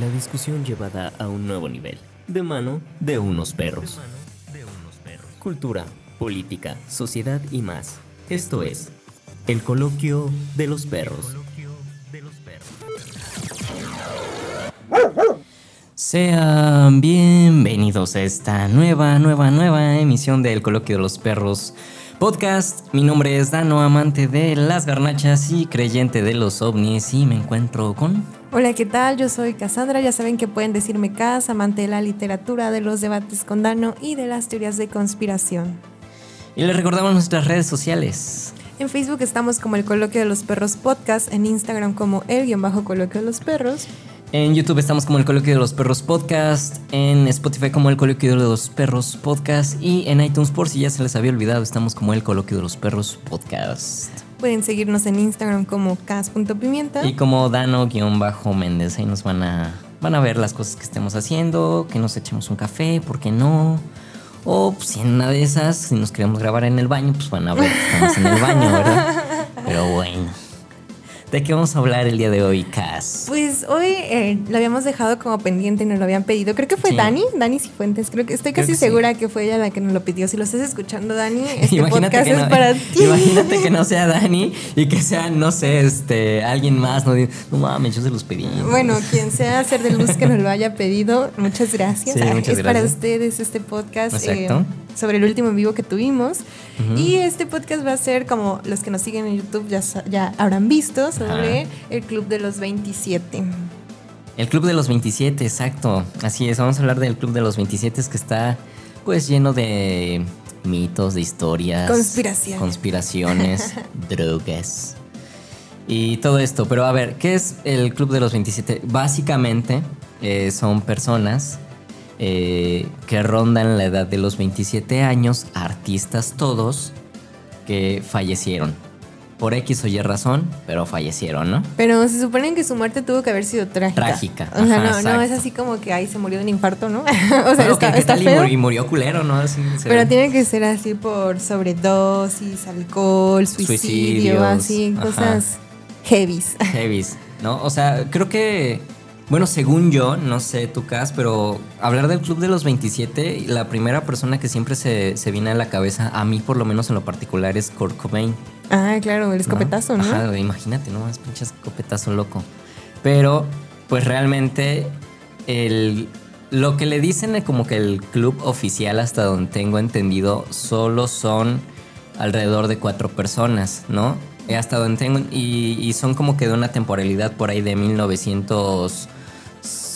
La discusión llevada a un nuevo nivel, de mano de unos perros. Cultura, política, sociedad y más. Esto es el coloquio de los perros. Sean bienvenidos a esta nueva, nueva, nueva emisión del Coloquio de los Perros podcast. Mi nombre es Dano, amante de las garnachas y creyente de los ovnis y me encuentro con... Hola, ¿qué tal? Yo soy Cassandra, ya saben que pueden decirme Cas, amante de la literatura, de los debates con Dano y de las teorías de conspiración. Y les recordamos nuestras redes sociales. En Facebook estamos como el Coloquio de los Perros Podcast, en Instagram como el guion bajo Coloquio de los Perros. En YouTube estamos como el Coloquio de los Perros Podcast, en Spotify como el Coloquio de los Perros Podcast y en iTunes por si ya se les había olvidado estamos como el Coloquio de los Perros Podcast. Pueden seguirnos en Instagram como cas.pimienta. Y como Dano-Méndez, ahí nos van a, van a ver las cosas que estemos haciendo, que nos echemos un café, ¿por qué no? O pues, si en una de esas, si nos queremos grabar en el baño, pues van a ver que estamos en el baño, ¿verdad? Pero bueno. ¿De qué vamos a hablar el día de hoy, Cas? Pues hoy eh, lo habíamos dejado como pendiente y nos lo habían pedido. Creo que fue Dani, Dani Cifuentes. Creo que estoy casi segura que fue ella la que nos lo pidió. Si lo estás escuchando, Dani, este podcast es para ti. Imagínate que no sea Dani y que sea, no sé, este, alguien más. No, no mames, yo se los pedí. Bueno, quien sea ser de luz que nos lo haya pedido, muchas gracias. es para ustedes este podcast. Exacto. Eh, sobre el último en vivo que tuvimos. Y este podcast va a ser, como los que nos siguen en YouTube ya, ya habrán visto, sobre el Club de los 27. El Club de los 27, exacto. Así es, vamos a hablar del Club de los 27 que está pues lleno de mitos, de historias. Conspiraciones. Conspiraciones, drogas. Y todo esto. Pero a ver, ¿qué es el Club de los 27? Básicamente eh, son personas eh, que rondan la edad de los 27 años, artistas todos, que fallecieron. Por X o Y razón, pero fallecieron, ¿no? Pero se supone que su muerte tuvo que haber sido trágica. Trágica. O sea, no, no, es así como que ahí se murió de un infarto, ¿no? o sea, está, está Y, murió, culero, ¿no? pero tiene que ser así por sobredosis, alcohol, suicidio, así, cosas heavies. Heavies, ¿no? O sea, creo que bueno, según yo, no sé tu caso, pero hablar del Club de los 27, la primera persona que siempre se, se, viene a la cabeza, a mí por lo menos en lo particular, es Kurt Cobain. Ah, claro, el escopetazo, ¿no? Ajá, imagínate, ¿no? Es pinche escopetazo loco. Pero, pues realmente, el, lo que le dicen como que el club oficial, hasta donde tengo entendido, solo son alrededor de cuatro personas, ¿no? Hasta donde tengo. Y, y, son como que de una temporalidad por ahí de 1900.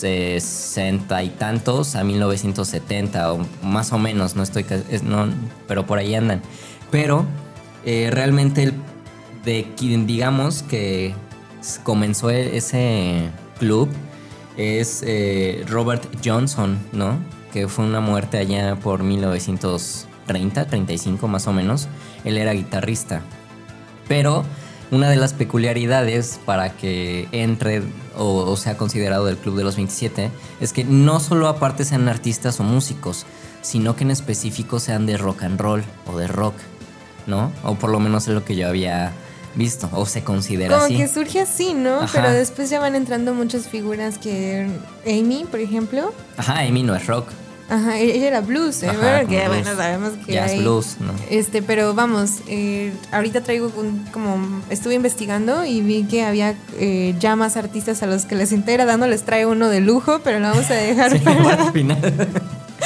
60 y tantos a 1970 o más o menos, no estoy, no, pero por ahí andan. Pero eh, realmente el, de quien digamos que comenzó e, ese club es eh, Robert Johnson, ¿no? Que fue una muerte allá por 1930, 35 más o menos. Él era guitarrista. Pero una de las peculiaridades para que entre o, sea considerado del Club de los 27 es que no solo aparte sean artistas o músicos, sino que en específico sean de rock and roll o de rock, ¿no? O por lo menos es lo que yo había visto o se considera Como así. que surge así, ¿no? Pero después ya van entrando muchas figuras que Amy, por ejemplo. Ajá, Amy no es rock. Ajá, e-, ella era blues, ¿eh? que bueno, sabemos que Jazz blues, ¿no? Este, pero vamos, eh, ahorita traigo como, estuve investigando y vi que había eh, ya más artistas a los que les integra dándoles traigo uno de lujo, pero lo vamos a dejar para... Al final.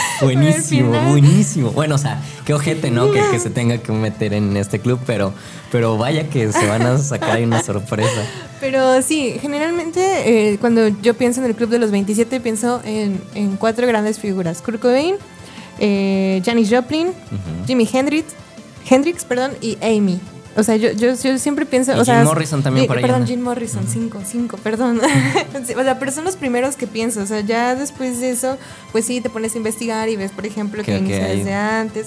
Buenísimo, buenísimo. Bueno, o sea, qué ojete, ¿no? Que, que, se tenga que meter en este club, pero, pero vaya que se van a sacar ahí una sorpresa. Pero sí, generalmente eh, cuando yo pienso en el club de los 27, pienso en, en cuatro grandes figuras: Kurt Cobain, eh, Janis Joplin, Jimi Hendrix, Hendrix perdón, y Amy. O sea, yo, yo, siempre pienso. o Jim Morrison también por ahí. Perdón, Jim Morrison, cinco, cinco, perdón. o sea, pero son los primeros que pienso. O sea, ya después de eso, pues sí, te pones a investigar y ves, por ejemplo, que inicia desde antes.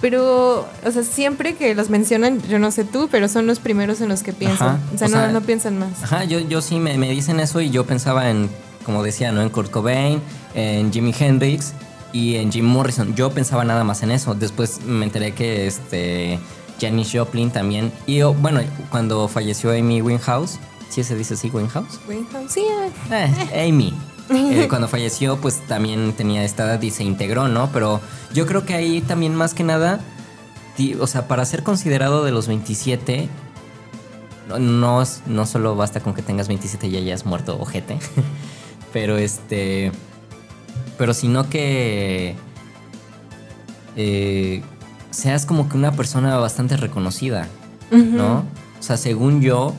Pero, o sea, siempre que los mencionan, yo no sé tú, pero son los primeros en los que piensan. o, sea, no, no, piensan más. Ajá, yo, yo sí me, me dicen eso y yo pensaba en, como decía, ¿no? En Kurt Cobain, en Jimi Hendrix y en Jim Morrison. Yo pensaba nada más en eso. Después me enteré que este Janis Joplin también. Y oh, bueno, cuando falleció Amy Winehouse, ¿sí se dice así, Winehouse? Winehouse, sí. Eh, Amy. eh, cuando falleció, pues también tenía esta edad y se integró, ¿no? Pero yo creo que ahí también más que nada, o sea, para ser considerado de los 27, no, no solo basta con que tengas 27 y ya hayas muerto ojete, pero este, pero sino que eh, seas como que una persona bastante reconocida, ¿no? O sea, según yo,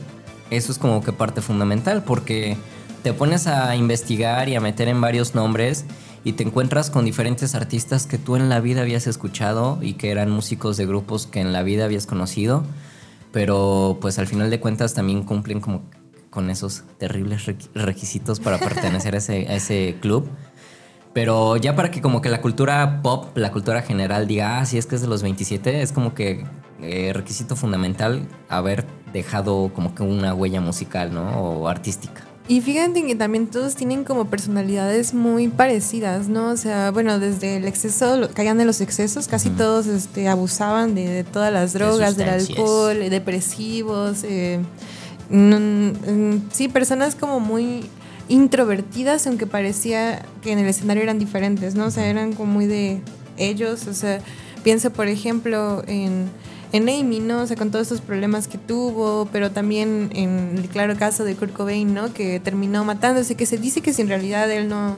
eso es como que parte fundamental, porque te pones a investigar y a meter en varios nombres y te encuentras con diferentes artistas que tú en la vida habías escuchado y que eran músicos de grupos que en la vida habías conocido, pero pues al final de cuentas también cumplen como con esos terribles requisitos para pertenecer a ese, a ese club. Pero ya para que como que la cultura pop, la cultura general diga, ah, sí es que es de los 27, es como que eh, requisito fundamental haber dejado como que una huella musical, ¿no? O artística. Y fíjate que también todos tienen como personalidades muy parecidas, ¿no? O sea, bueno, desde el exceso, caían de los excesos, casi todos este, abusaban de, todas las drogas, del alcohol, depresivos. Eh, sí, personas como muy introvertidas, aunque parecía que en el escenario eran diferentes, ¿no? O sea, eran como muy de ellos, o sea, pienso por ejemplo en, en Amy, ¿no? O sea, con todos estos problemas que tuvo, pero también en el claro caso de Kurt Cobain, ¿no? Que terminó matándose, que se dice que si en realidad él no,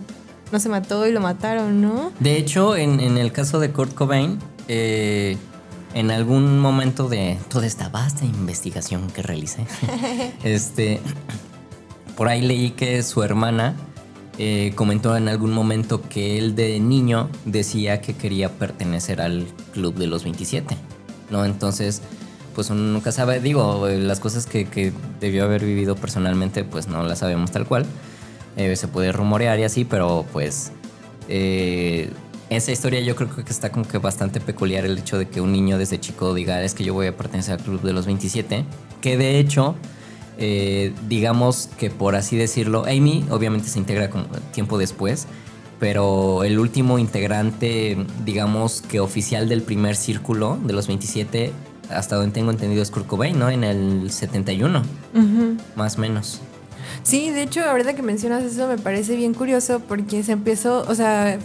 no se mató y lo mataron, ¿no? De hecho, en, en el caso de Kurt Cobain, eh, en algún momento de toda esta vasta investigación que realicé, este, por ahí leí que su hermana eh, comentó en algún momento que él de niño decía que quería pertenecer al club de los 27, ¿no? Entonces, pues uno nunca sabe, digo, las cosas que, debió haber vivido personalmente, pues no las sabemos tal cual. Eh, se puede rumorear y así, pero pues eh, esa historia yo creo que está como que bastante peculiar el hecho de que un niño desde chico diga es que yo voy a pertenecer al club de los 27, que de hecho eh, digamos que por así decirlo, Amy obviamente se integra tiempo después, pero el último integrante, digamos que oficial del primer círculo de los 27, hasta donde tengo entendido es Kurt Cobain, ¿no? En el 71, más o menos. Sí, de hecho, ahorita que mencionas eso me parece bien curioso porque se empezó, o sea,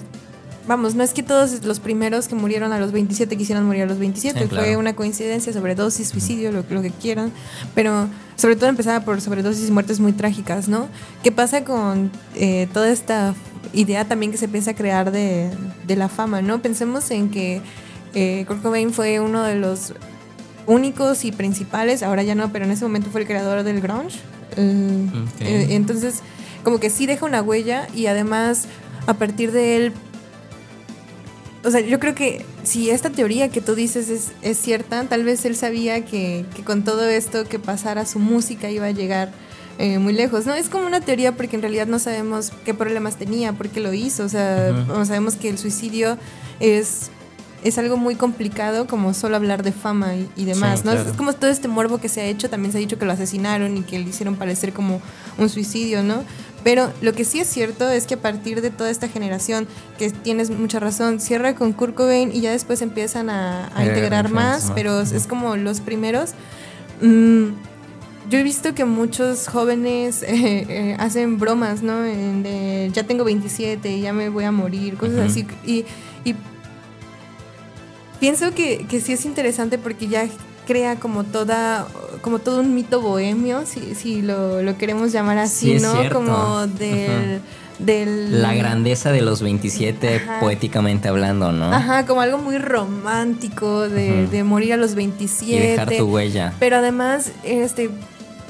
vamos, no es que todos los primeros que murieron a los 27 quisieran morir a los 27, fue una coincidencia, sobredosis, suicidio, lo, lo, que quieran, pero sobre todo empezaba por sobredosis y muertes muy trágicas, ¿no? ¿Qué pasa con eh, toda esta idea también que se piensa crear de, la fama, ¿no? Pensemos en que eh, Kurt Cobain fue uno de los únicos y principales, ahora ya no, pero en ese momento fue el creador del grunge. Eh, entonces, como que sí deja una huella y además a partir de él o sea, yo creo que si esta teoría que tú dices es, es cierta, tal vez él sabía que, que, con todo esto que pasara su música iba a llegar eh, muy lejos, ¿no? Es como una teoría porque en realidad no sabemos qué problemas tenía, por qué lo hizo, o sea, sabemos que el suicidio es es algo muy complicado como solo hablar de fama y, demás, ¿no? Es como todo este morbo que se ha hecho, también se ha dicho que lo asesinaron y que le hicieron parecer como un suicidio, ¿no? Pero lo que sí es cierto es que a partir de toda esta generación, que tienes mucha razón, cierra con Kurt Cobain y ya después empiezan a, integrar más, pero es como los primeros. Mm, yo he visto que muchos jóvenes eh, eh, hacen bromas, ¿no? de, ya tengo 27 y ya me voy a morir, cosas así. Y, y pienso que, que sí es interesante porque ya crea como toda como todo un mito bohemio si, si lo, lo queremos llamar así no como del, del la grandeza de los 27 poéticamente hablando no ajá como algo muy romántico de, de morir a los 27 y dejar tu huella. Pero además este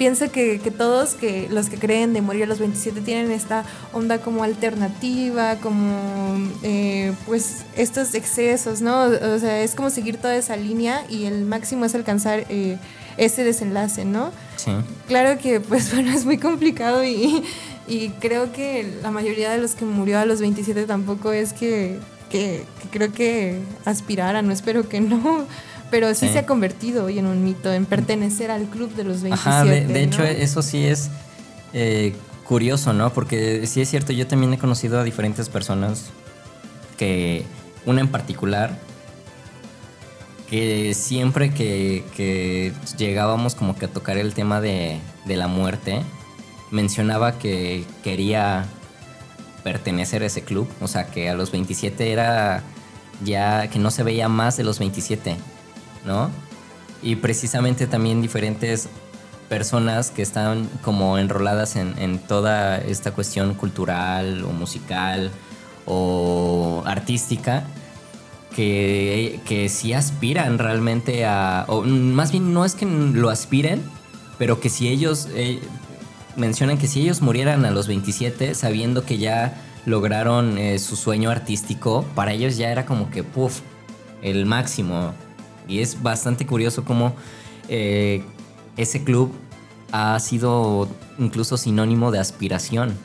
pienso que, todos que los que creen de morir a los 27 tienen esta onda como alternativa, como eh, pues estos excesos, ¿no? O sea, es como seguir toda esa línea y el máximo es alcanzar eh, ese desenlace, ¿no? Sí. Claro que pues bueno, es muy complicado y, creo que la mayoría de los que murió a los 27 tampoco es que, que, que creo que aspiraran, no espero que no pero sí, se ha convertido hoy en un mito, en pertenecer al club de los 27. Ajá, de, hecho eso sí es eh, curioso, ¿no? Porque sí es cierto, yo también he conocido a diferentes personas que, una en particular, que siempre que, llegábamos como que a tocar el tema de, de la muerte, mencionaba que quería pertenecer a ese club. O sea, que a los 27 era ya que no se veía más de los 27, ¿no? Y precisamente también diferentes personas que están como enroladas en, toda esta cuestión cultural o musical o artística, que, que sí aspiran realmente a, o más bien no es que lo aspiren, pero que si ellos eh, mencionan que si ellos murieran a los 27 sabiendo que ya lograron eh, su sueño artístico, para ellos ya era como que, puff, el máximo. Y es bastante curioso cómo eh, ese club ha sido incluso sinónimo de aspiración.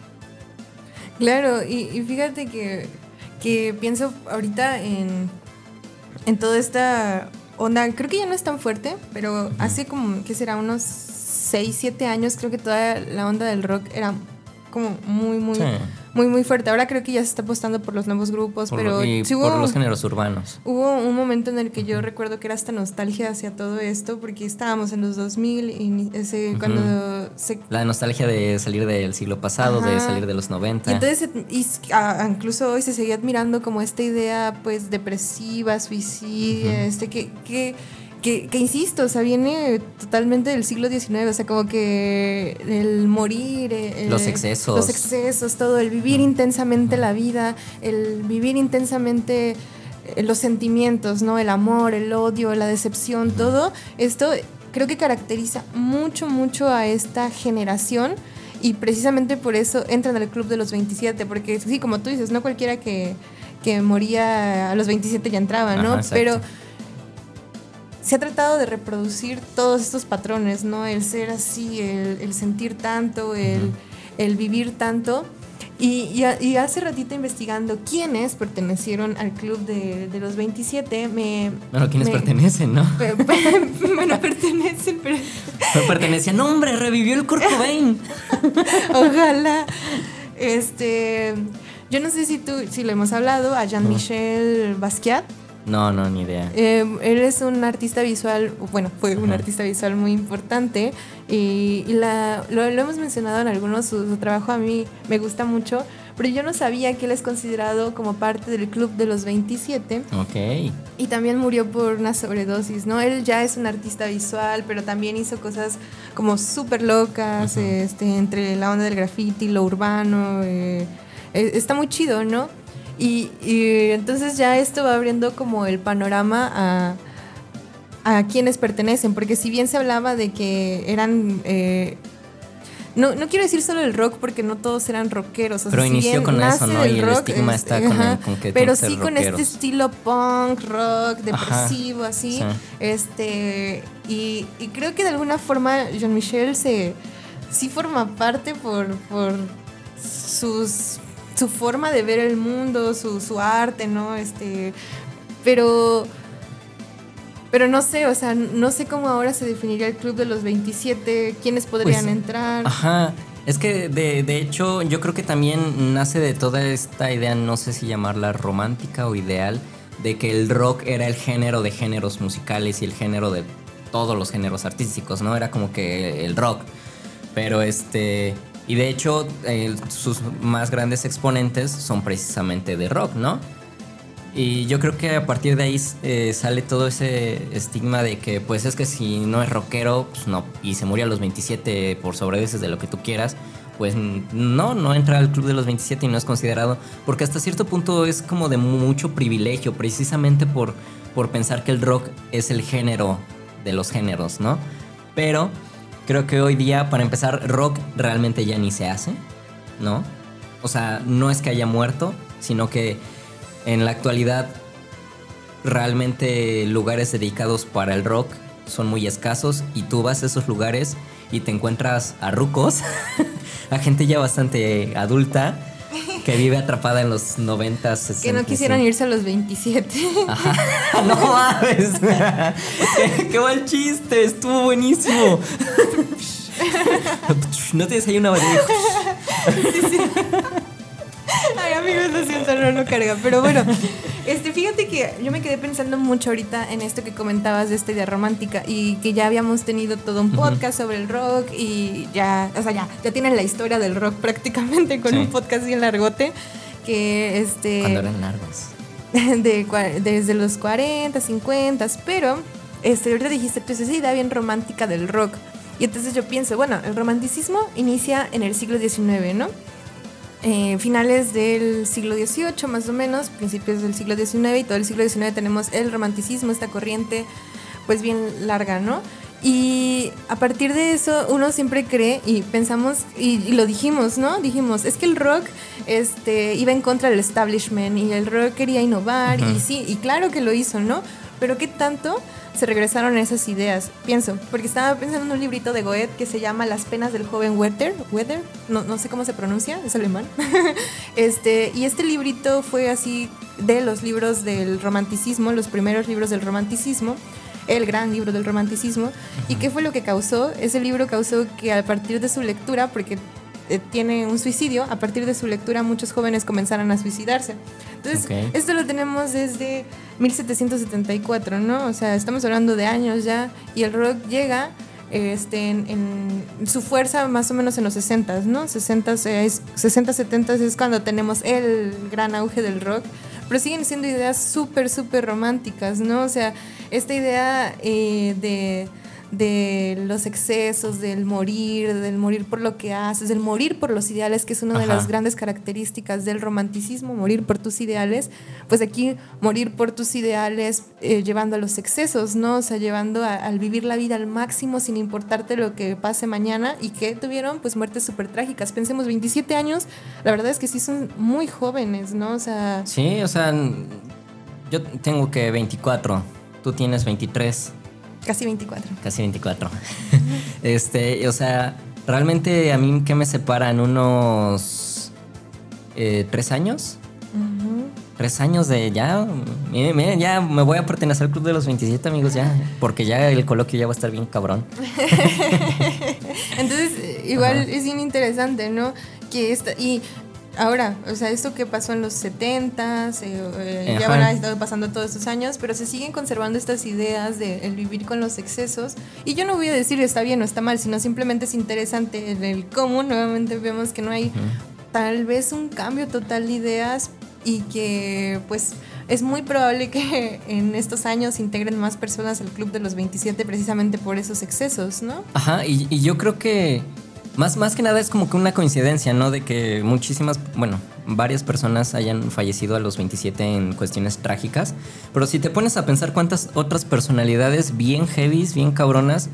Claro, y, fíjate que, que, pienso ahorita en, en toda esta onda, creo que ya no es tan fuerte, pero hace como, ¿qué será? Unos 6, 7 años creo que toda la onda del rock era como muy, muy muy, muy fuerte. Ahora creo que ya se está apostando por los nuevos grupos, pero por los géneros urbanos. Hubo un momento en el que yo recuerdo que era hasta nostalgia hacia todo esto, porque estábamos en los 2000 y ese, cuando se... La nostalgia de salir del siglo pasado, de salir de los 90. Y entonces, incluso hoy se seguía admirando como esta idea, pues, depresiva, suicida, este, que... que que, insisto, o sea, viene totalmente del siglo XIX, o sea, como que el morir, eh, los excesos. Los excesos, todo, el vivir intensamente la vida, el vivir intensamente eh, los sentimientos, ¿no? El amor, el odio, la decepción, todo esto creo que caracteriza mucho, mucho a esta generación y precisamente por eso entran al club de los 27, porque sí, como tú dices, no cualquiera que, que moría a los 27 ya entraba, ¿no? Pero se ha tratado de reproducir todos estos patrones, ¿no? El ser así, el, sentir tanto, el, vivir tanto. Y, hace ratito investigando quiénes pertenecieron al club de, los 27, me... Bueno, quiénes pertenecen, ¿no? bueno, pertenecen, pero... pero pertenecían, no, hombre, revivió el Kurt Cobain. Ojalá. Este... Yo no sé si tú, si lo hemos hablado, a Jean-Michel Basquiat. No, no, ni idea. Eh, él es un artista visual, bueno, fue un artista visual muy importante y, la, lo, hemos mencionado en algunos, su, trabajo a mí me gusta mucho, pero yo no sabía que él es considerado como parte del club de los 27. Ok. Y también murió por una sobredosis, ¿no? Él ya es un artista visual, pero también hizo cosas como súper locas, este, entre la onda del graffiti, lo urbano, eh, eh, está muy chido, ¿no? Y, entonces ya esto va abriendo como el panorama a, a quienes pertenecen, porque si bien se hablaba de que eran... Eh, no, no quiero decir solo el rock porque no todos eran rockeros. pero inició con eso, ¿no? Y el estigma está con, que Pero sí con este estilo punk, rock, depresivo, así. Este. Y, y, creo que de alguna forma Jean Michel se sí forma parte por, por sus su forma de ver el mundo, su, su arte, ¿no? Este, pero, pero no sé, o sea, no sé cómo ahora se definiría el club de los 27, quiénes podrían pues, entrar. Ajá. Es que de, de, hecho yo creo que también nace de toda esta idea, no sé si llamarla romántica o ideal, de que el rock era el género de géneros musicales y el género de todos los géneros artísticos, ¿no? Era como que el rock. Pero este, y de hecho, eh, sus más grandes exponentes son precisamente de rock, ¿no? Y yo creo que a partir de ahí eh, sale todo ese estigma de que, pues es que si no es rockero, pues no, y se murió a los 27 por sobredosis de lo que tú quieras, pues no, no entra al club de los 27 y no es considerado, porque hasta cierto punto es como de mucho privilegio, precisamente por, por pensar que el rock es el género de los géneros, ¿no? Pero Creo que hoy día, para empezar, rock realmente ya ni se hace, ¿no? O sea, no es que haya muerto, sino que en la actualidad realmente lugares dedicados para el rock son muy escasos y tú vas a esos lugares y te encuentras a rucos, a gente ya bastante adulta que vive atrapada en los 90, 60. Que no quisieran irse a los 27. Ajá. No mames. qué, buen chiste, estuvo buenísimo. no tienes ahí una batería. Ay, amigos, lo siento, no lo carga. Pero bueno, Este, fíjate que yo me quedé pensando mucho ahorita en esto que comentabas de esta idea romántica y que ya habíamos tenido todo un podcast sobre el rock y ya, o sea, ya, ya tienen la historia del rock prácticamente con un podcast bien largote que este... Cuando eran largos. De, desde los 40, 50, pero este, ahorita dijiste, pues esa idea bien romántica del rock. Y entonces yo pienso, bueno, el romanticismo inicia en el siglo XIX, ¿no? Eh, finales del siglo XVIII más o menos, principios del siglo XIX y todo el siglo XIX tenemos el romanticismo, esta corriente pues bien larga, ¿no? Y a partir de eso uno siempre cree y pensamos, y, lo dijimos, ¿no? Dijimos, es que el rock este, iba en contra del establishment y el rock quería innovar y sí, y claro que lo hizo, ¿no? Pero ¿qué tanto se regresaron a esas ideas? Pienso, porque estaba pensando en un librito de Goethe que se llama Las penas del joven Werther, Werther no, no sé cómo se pronuncia, es alemán. este, y este librito fue así de los libros del romanticismo, los primeros libros del romanticismo el gran libro del romanticismo. ¿Y qué fue lo que causó? Ese libro causó que a partir de su lectura, porque eh, tiene un suicidio, a partir de su lectura muchos jóvenes comenzaron a suicidarse. Entonces, esto lo tenemos desde 1774, ¿no? O sea, estamos hablando de años ya, y el rock llega este, en, su fuerza más o menos en los 60, ¿no? 60, es, 60, 70 es cuando tenemos el gran auge del rock, pero siguen siendo ideas súper, súper románticas, ¿no? O sea, esta idea eh, de de los excesos, del morir, del morir por lo que haces, del morir por los ideales, que es una de las grandes características del romanticismo, morir por tus ideales, pues aquí morir por tus ideales eh, llevando a los excesos, ¿no? O sea, llevando al vivir la vida al máximo sin importarte lo que pase mañana y que tuvieron pues muertes súper trágicas. Pensemos, 27 años, la verdad es que sí son muy jóvenes, ¿no? O sea... Sí, o sea, yo tengo que 24, tú tienes 23. Casi 24. Casi 24. este, o sea, realmente a mí, ¿qué me separan? ¿Unos eh, tres años? Tres años de ya, miren, miren, ya me voy a pertenecer al club de los 27 amigos ya, porque ya el coloquio ya va a estar bien cabrón. Entonces, igual es bien interesante, ¿no? Que esta, y ahora, o sea, esto que pasó en los 70, s eh, ya van a estado pasando todos estos años, pero se siguen conservando estas ideas de el vivir con los excesos. Y yo no voy a decir está bien o está mal, sino simplemente es interesante el cómo nuevamente vemos que no hay tal vez un cambio total de ideas y que pues es muy probable que en estos años integren más personas al club de los 27 precisamente por esos excesos, ¿no? Ajá, y, y yo creo que más, más que nada es como que una coincidencia, ¿no? De que muchísimas, bueno, varias personas hayan fallecido a los 27 en cuestiones trágicas. Pero si te pones a pensar cuántas otras personalidades bien heavies, bien cabronas,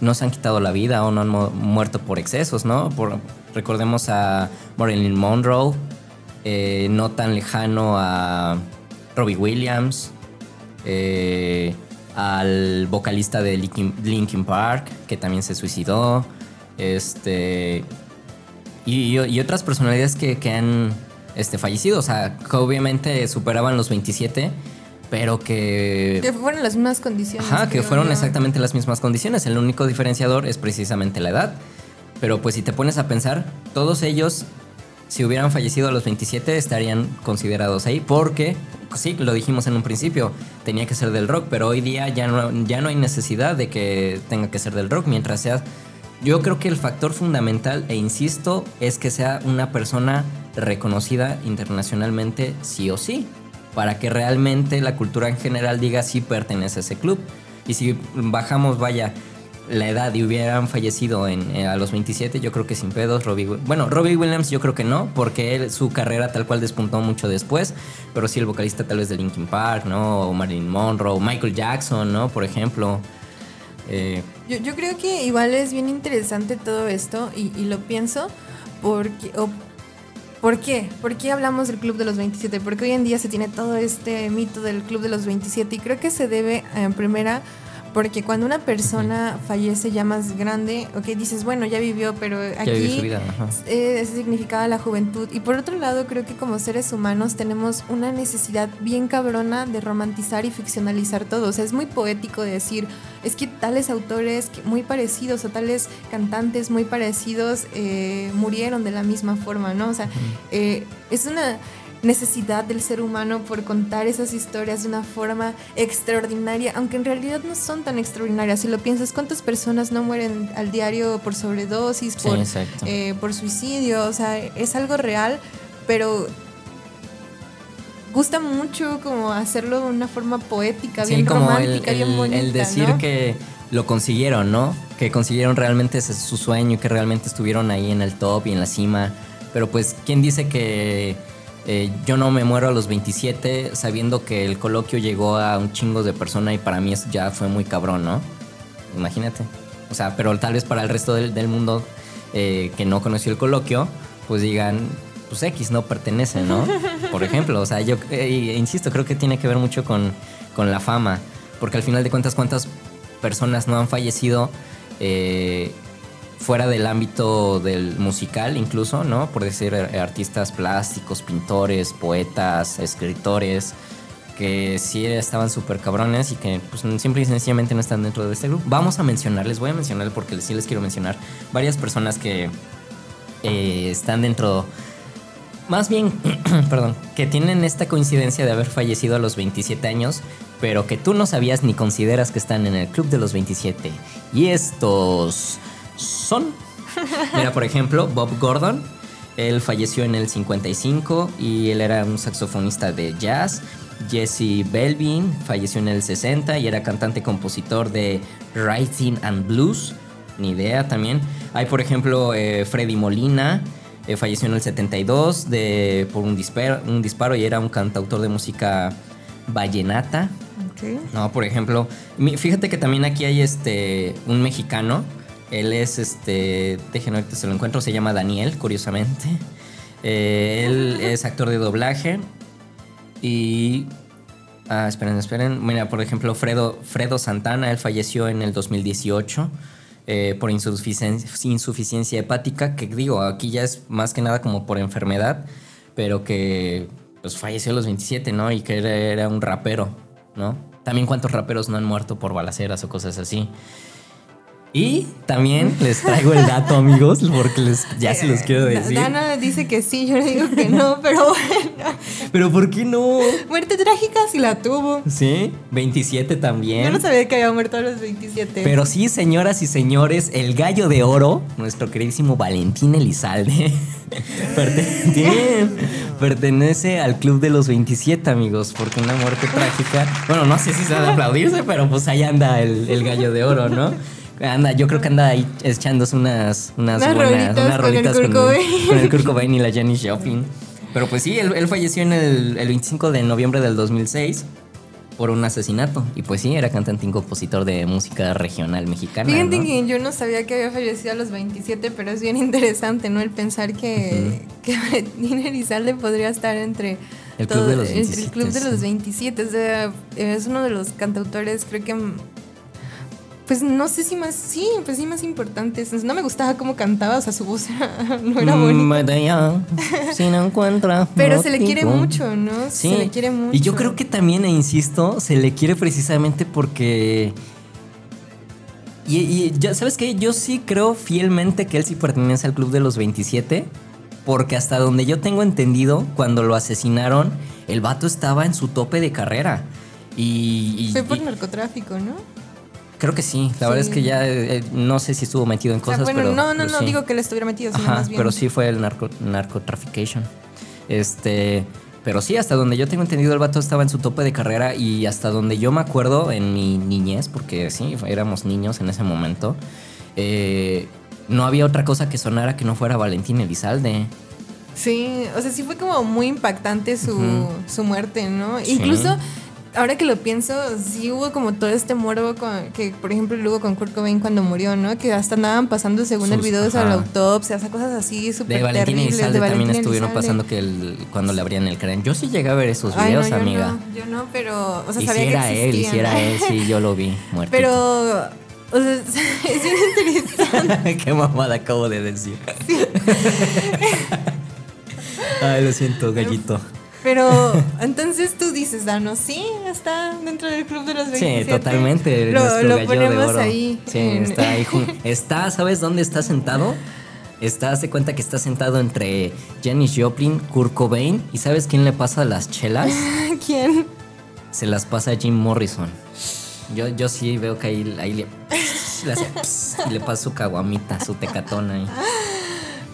no se han quitado la vida o no han muerto por excesos, ¿no? Por, recordemos a Marilyn Monroe, eh, no tan lejano a Robbie Williams, eh, al vocalista de Linkin Park, que también se suicidó. Este. Y, otras personalidades que, han este, fallecido. O sea, que obviamente superaban los 27, pero que. Que fueron las mismas condiciones. Ajá, que fueron exactamente las mismas condiciones. El único diferenciador es precisamente la edad. Pero pues si te pones a pensar, todos ellos, si hubieran fallecido a los 27, estarían considerados ahí. Porque, sí, lo dijimos en un principio, tenía que ser del rock, pero hoy día ya no, ya no hay necesidad de que tenga que ser del rock mientras sea yo creo que el factor fundamental, e insisto, es que sea una persona reconocida internacionalmente sí o sí, para que realmente la cultura en general diga si pertenece a ese club. Y si bajamos, vaya, la edad y hubieran fallecido en, eh, a los 27, yo creo que sin pedos, Robbie Bueno, Robbie Williams yo creo que no, porque él, su carrera tal cual despuntó mucho después, pero sí el vocalista tal vez de Linkin Park, ¿no? O Marilyn Monroe, Michael Jackson, ¿no? Por ejemplo. Eh, yo, creo que igual es bien interesante todo esto y, lo pienso porque... ¿Por qué? ¿Por qué hablamos del Club de los 27? Porque hoy en día se tiene todo este mito del Club de los 27 y creo que se debe en primera porque cuando una persona fallece ya más grande, ok, dices, bueno, ya vivió, pero aquí eh, significaba la juventud. Y por otro lado, creo que como seres humanos tenemos una necesidad bien cabrona de romantizar y ficcionalizar todo. O sea, es muy poético decir, es que tales autores muy parecidos o tales cantantes muy parecidos eh, murieron de la misma forma, ¿no? O sea, eh, es una necesidad del ser humano por contar esas historias de una forma extraordinaria, aunque en realidad no son tan extraordinarias. Si lo piensas, ¿cuántas personas no mueren al diario por sobredosis, por, eh, por suicidio? O sea, es algo real, pero gusta mucho como hacerlo de una forma poética, bien romántica, el, bien bonita. El decir que lo consiguieron, ¿no? Que consiguieron realmente su sueño y que realmente estuvieron ahí en el top y en la cima. Pero pues, ¿quién dice que eh, yo no me muero a los 27 sabiendo que el coloquio llegó a un chingo de personas y para mí eso ya fue muy cabrón, ¿no? Imagínate. O sea, pero tal vez para el resto del, mundo eh, que no conoció el coloquio, pues digan, pues X no pertenece, ¿no? Por ejemplo, o sea, yo eh, insisto, creo que tiene que ver mucho con, con, la fama, porque al final de cuentas, ¿cuántas personas no han fallecido fuera del ámbito del musical incluso, ¿no? Por decir eh, artistas plásticos, pintores, poetas, escritores, que sí estaban súper cabrones y que pues, simple y sencillamente no están dentro de este grupo. Vamos a mencionar, les voy a mencionar porque sí les quiero mencionar varias personas que eh, están dentro... Más bien, perdón, que tienen esta coincidencia de haber fallecido a los 27 años, pero que tú no sabías ni consideras que están en el club de los 27. Y estos son. Mira, por ejemplo, Bob Gordon. Él falleció en el 55 y él era un saxofonista de jazz. Jesse Belvin falleció en el 60 y era cantante compositor de Writing and Blues. Ni idea también. Hay, por ejemplo, eh, Freddy Molina. Eh, falleció en el 72 de, por un disparo, un disparo y era un cantautor de música vallenata. No, por ejemplo, fíjate que también aquí hay este un mexicano él es, este, déjenme ahorita se lo encuentro, se llama Daniel, curiosamente. Eh, él es actor de doblaje. Y... Ah, esperen, esperen. Mira, por ejemplo, Fredo, Fredo Santana, él falleció en el 2018 eh, por insuficiencia, insuficiencia hepática, que digo, aquí ya es más que nada como por enfermedad, pero que pues falleció a los 27, ¿no? Y que era, era un rapero, ¿no? También cuántos raperos no han muerto por balaceras o cosas así. Y también les traigo el dato, amigos, porque les, ya se los quiero decir. Dana dice que sí, yo le digo que no, pero bueno. ¿Pero por qué no? Muerte trágica sí la tuvo. Sí, 27 también. Yo no sabía que había muerto a los 27. Pero sí, señoras y señores, el gallo de oro, nuestro queridísimo Valentín Elizalde, pertenece al club de los 27, amigos, porque una muerte trágica. Bueno, no sé si se va a aplaudirse, pero pues ahí anda el, el gallo de oro, ¿no? Anda, yo creo que anda ahí echándose unas, unas, buenas, unas rolitas con, el Kurt Cobain y la Jenny Joplin. Pero pues sí, él, falleció en el, el, 25 de noviembre del 2006 por un asesinato. Y pues sí, era cantante y compositor de música regional mexicana. Fíjate que yo no sabía que había fallecido a los 27, pero es bien interesante, ¿no? El pensar que, Elizalde podría estar entre... El club de los 27. Entre el club de los 27. O sea, es uno de los cantautores, creo que pues no sé si más, sí, pues sí, más importantes. No me gustaba cómo cantaba, o sea, su voz no era mm, buena. si no encuentra. Pero se le quiere mucho, ¿no? Sí. Se le quiere mucho. Y yo creo que también, e insisto, se le quiere precisamente porque. Y, ya, ¿sabes qué? Yo sí creo fielmente que él sí pertenece al club de los 27. Porque hasta donde yo tengo entendido, cuando lo asesinaron, el vato estaba en su tope de carrera. Y, Fue por narcotráfico, ¿no? Creo que sí. La verdad es que ya eh, no sé si estuvo metido en cosas, bueno, pero. No, no, no digo que él estuviera metido, sino más bien. Pero sí fue el narco, narcotrafication. Este. Pero sí, hasta donde yo tengo entendido, el vato estaba en su tope de carrera y hasta donde yo me acuerdo en mi niñez, porque sí, éramos niños en ese momento, eh, no había otra cosa que sonara que no fuera Valentín Elizalde. Sí, o sea, sí fue como muy impactante su, su muerte, ¿no? Incluso ahora que lo pienso, sí hubo como todo este morbo con, que, por ejemplo, luego con Kurt Cobain cuando murió, ¿no? Que hasta andaban pasando, según el video, de la autopsia, o sea, cosas así súper terribles. de también estuvieron pasando que cuando le abrían el cráneo. Yo sí llegué a ver esos videos, amiga. yo no, pero, o sea, sabía que él, hiciera él, sí, yo lo vi, muerto. Pero... O sea, es bien interesante. Qué mamada acabo de decir. Sí. Ay, lo siento, gallito. Pero entonces tú dices, Dano, sí, está dentro del club de los 27. Sí, totalmente. Lo, lo ponemos ahí. Sí, está ahí. está, ¿sabes dónde está sentado? Está, hace cuenta que está sentado entre Janis Joplin, Kurt Cobain. ¿Y sabes quién le pasa las chelas? ¿Quién? Se las pasa a Jim Morrison. Yo, yo sí veo que ahí, ahí le, le hace y le pasa su caguamita, su tecatona ahí.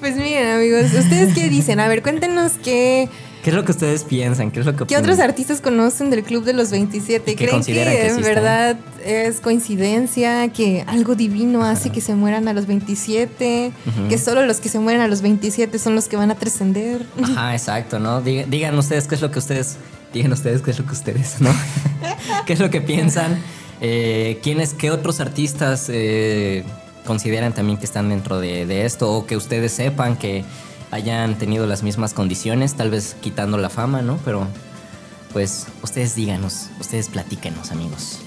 Pues miren, amigos, ¿ustedes qué dicen? A ver, cuéntenos qué. ¿Qué es lo que ustedes piensan? ¿Qué es lo que ¿Qué otros artistas conocen del Club de los 27? ¿Creen que, en verdad es coincidencia que algo divino hace que se mueran a los 27? Que solo los que se mueren a los 27 son los que van a trascender. Ajá, exacto, ¿no? Digan, ustedes qué es lo que ustedes. Digan ustedes qué es lo que ustedes, ¿no? ¿Qué es lo que piensan? Eh, ¿Quiénes, qué otros artistas eh, consideran también que están dentro de esto? O que ustedes sepan que hayan tenido las mismas condiciones, tal vez quitando la fama, ¿no? Pero pues ustedes díganos, ustedes platíquenos, amigos.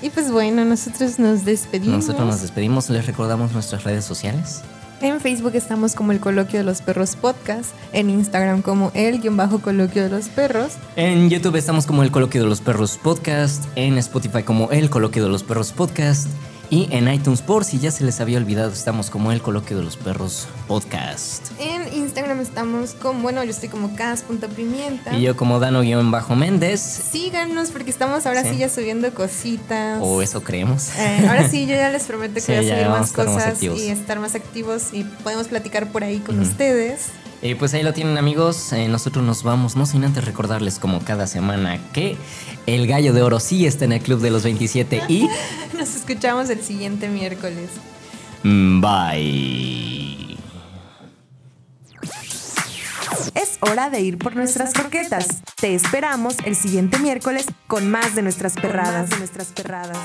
Y pues bueno, nosotros nos despedimos. Nosotros nos despedimos, les recordamos nuestras redes sociales. En Facebook estamos como el Coloquio de los Perros Podcast, en Instagram como el guion bajo Coloquio de los Perros. En YouTube estamos como el Coloquio de los Perros Podcast, en Spotify como el Coloquio de los Perros Podcast y en iTunes, por si ya se les había olvidado, estamos como el Coloquio de los Perros Podcast. En Instagram estamos como, bueno, yo estoy como cas.pimienta. Y yo como Dano-Méndez. Síganos porque estamos ahora sí, ya subiendo cositas. O eso creemos. Eh, ahora sí, yo ya les prometo que voy a subir más cosas y estar más activos y podemos platicar por ahí con ustedes. Y pues ahí lo tienen amigos, eh, nosotros nos vamos, no sin antes recordarles como cada semana que el gallo de oro sí está en el Club de los 27 y... nos escuchamos el siguiente miércoles. Mm, bye. Es hora de ir por nuestras croquetas. Te esperamos el siguiente miércoles con más de nuestras perradas. de nuestras perradas.